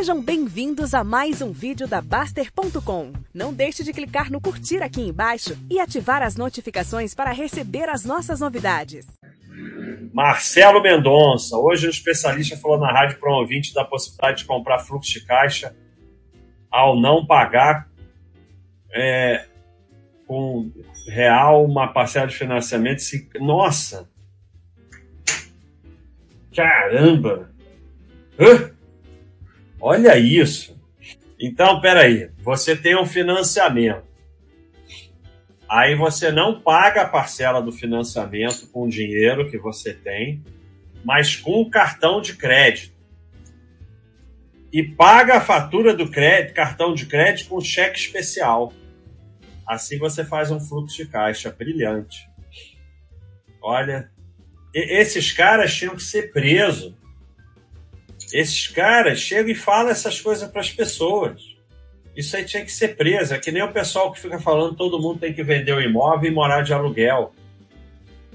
Sejam bem-vindos a mais um vídeo da Baster.com. Não deixe de clicar no curtir aqui embaixo e ativar as notificações para receber as nossas novidades. Marcelo Mendonça, hoje um especialista falou na rádio para um ouvinte da possibilidade de comprar fluxo de caixa ao não pagar é, com real uma parcela de financiamento. Se, nossa! Caramba! Hã? Olha isso! Então, peraí, você tem um financiamento. Aí você não paga a parcela do financiamento com o dinheiro que você tem, mas com o cartão de crédito. E paga a fatura do crédito, cartão de crédito com cheque especial. Assim você faz um fluxo de caixa brilhante. Olha, esses caras tinham que ser presos esses caras chegam e falam essas coisas para as pessoas. Isso aí tinha que ser preso. É que nem o pessoal que fica falando todo mundo tem que vender o imóvel e morar de aluguel.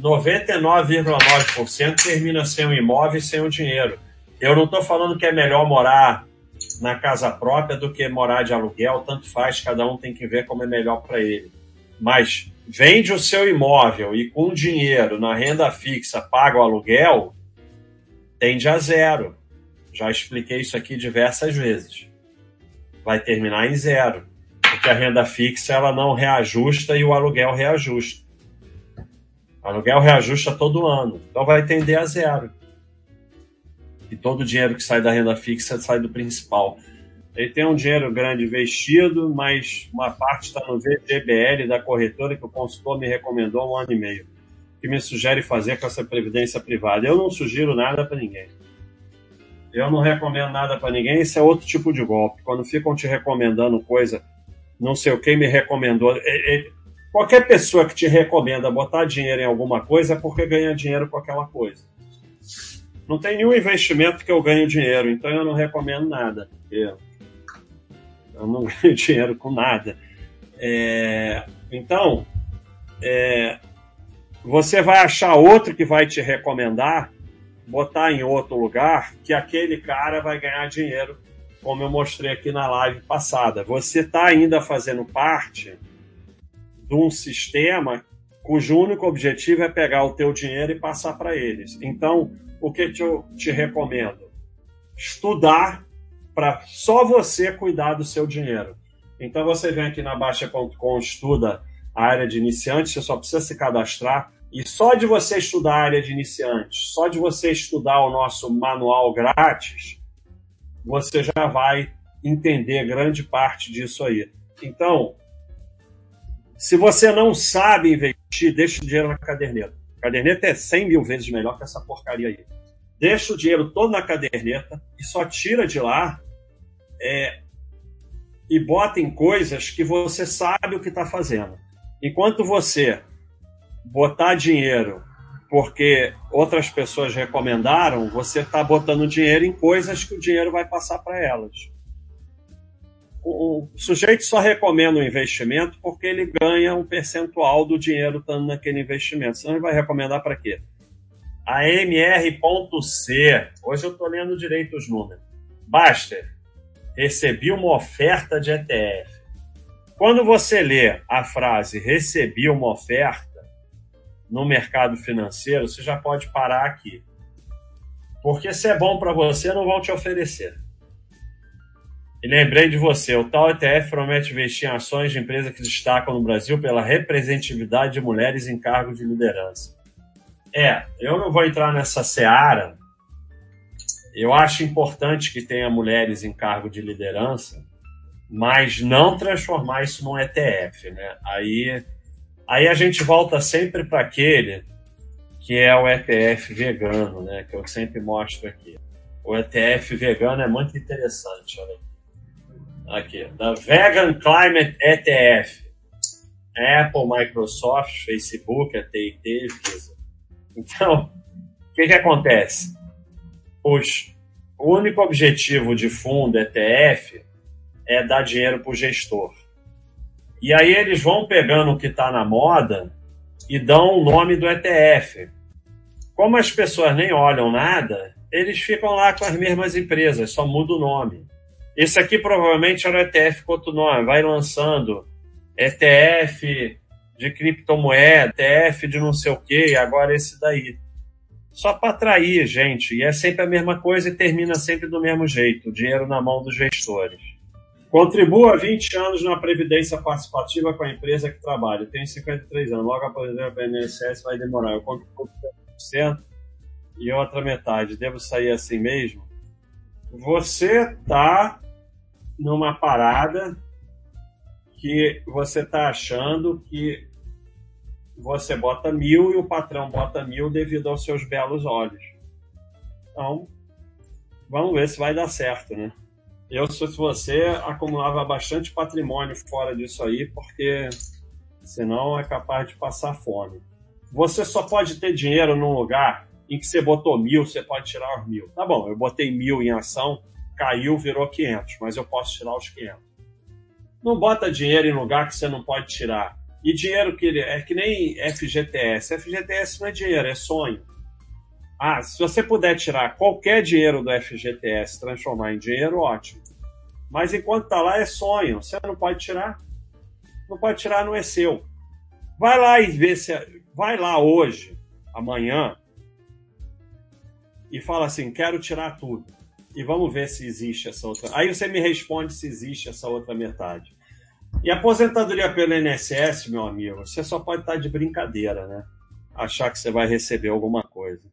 99,9% termina sem o imóvel e sem o dinheiro. Eu não estou falando que é melhor morar na casa própria do que morar de aluguel, tanto faz, cada um tem que ver como é melhor para ele. Mas vende o seu imóvel e com dinheiro na renda fixa paga o aluguel, tende a zero. Já expliquei isso aqui diversas vezes. Vai terminar em zero, porque a renda fixa ela não reajusta e o aluguel reajusta. O aluguel reajusta todo ano, então vai tender a zero. E todo o dinheiro que sai da renda fixa sai do principal. Ele tem um dinheiro grande investido, mas uma parte está no VGBL da corretora que o consultor me recomendou um ano e meio, que me sugere fazer com essa previdência privada. Eu não sugiro nada para ninguém. Eu não recomendo nada para ninguém, isso é outro tipo de golpe. Quando ficam te recomendando coisa, não sei o que me recomendou. É, é, qualquer pessoa que te recomenda botar dinheiro em alguma coisa é porque ganha dinheiro com aquela coisa. Não tem nenhum investimento que eu ganhe dinheiro, então eu não recomendo nada. Eu, eu não ganho dinheiro com nada. É, então, é, você vai achar outro que vai te recomendar botar em outro lugar que aquele cara vai ganhar dinheiro, como eu mostrei aqui na live passada. Você está ainda fazendo parte de um sistema cujo único objetivo é pegar o teu dinheiro e passar para eles. Então, o que eu te recomendo? Estudar para só você cuidar do seu dinheiro. Então você vem aqui na Baixa.com, estuda a área de iniciante, você só precisa se cadastrar. E só de você estudar a área de iniciantes, só de você estudar o nosso manual grátis, você já vai entender grande parte disso aí. Então, se você não sabe investir, deixa o dinheiro na caderneta. A caderneta é 100 mil vezes melhor que essa porcaria aí. Deixa o dinheiro todo na caderneta e só tira de lá é, e bota em coisas que você sabe o que está fazendo. Enquanto você botar dinheiro porque outras pessoas recomendaram, você está botando dinheiro em coisas que o dinheiro vai passar para elas. O, sujeito só recomenda um investimento porque ele ganha um percentual do dinheiro estando naquele investimento. Senão ele vai recomendar para quê? A MR.C. Hoje eu estou lendo direito os números. Baster, recebi uma oferta de ETF. Quando você lê a frase recebi uma oferta, no mercado financeiro, você já pode parar aqui. Porque se é bom para você, não vão te oferecer. E lembrei de você, o tal ETF promete investir em ações de empresas que destacam no Brasil pela representatividade de mulheres em cargos de liderança. É, eu não vou entrar nessa seara. Eu acho importante que tenha mulheres em cargo de liderança, mas não transformar isso num ETF, né? Aí Aí a gente volta sempre para aquele que é o ETF vegano, né? Que eu sempre mostro aqui. O ETF vegano é muito interessante, olha aqui. Aqui, da Vegan Climate ETF. Apple, Microsoft, Facebook, AT&T, Visa. Então, o que, que acontece? Os, o único objetivo de fundo ETF é dar dinheiro para o gestor. E aí eles vão pegando o que está na moda e dão o nome do ETF. Como as pessoas nem olham nada, eles ficam lá com as mesmas empresas, só muda o nome. Esse aqui provavelmente era o ETF Cotonó, vai lançando ETF de criptomoeda, ETF de não sei o que, agora esse daí. Só para atrair gente, e é sempre a mesma coisa e termina sempre do mesmo jeito, dinheiro na mão dos gestores. Contribua 20 anos na Previdência Participativa com a empresa que trabalha. Tenho 53 anos, logo aposentar para a INSS vai demorar. Eu contribuo 100% e outra metade. Devo sair assim mesmo? Você está numa parada que você está achando que você bota mil e o patrão bota mil devido aos seus belos olhos. Então, vamos ver se vai dar certo, né? Eu, se fosse você, acumulava bastante patrimônio fora disso aí, porque senão é capaz de passar fome. Você só pode ter dinheiro num lugar em que você botou mil, você pode tirar os mil. Tá bom, eu botei mil em ação, caiu, virou 500, mas eu posso tirar os 500. Não bota dinheiro em lugar que você não pode tirar. E dinheiro que é que nem FGTS. FGTS não é dinheiro, é sonho. Ah, se você puder tirar qualquer dinheiro do FGTS transformar em dinheiro, ótimo. Mas enquanto está lá é sonho, você não pode tirar. Não pode tirar, não é seu. Vai lá e vê se. Vai lá hoje, amanhã, e fala assim: quero tirar tudo. E vamos ver se existe essa outra. Aí você me responde se existe essa outra metade. E aposentadoria pelo INSS, meu amigo, você só pode estar de brincadeira, né? Achar que você vai receber alguma coisa.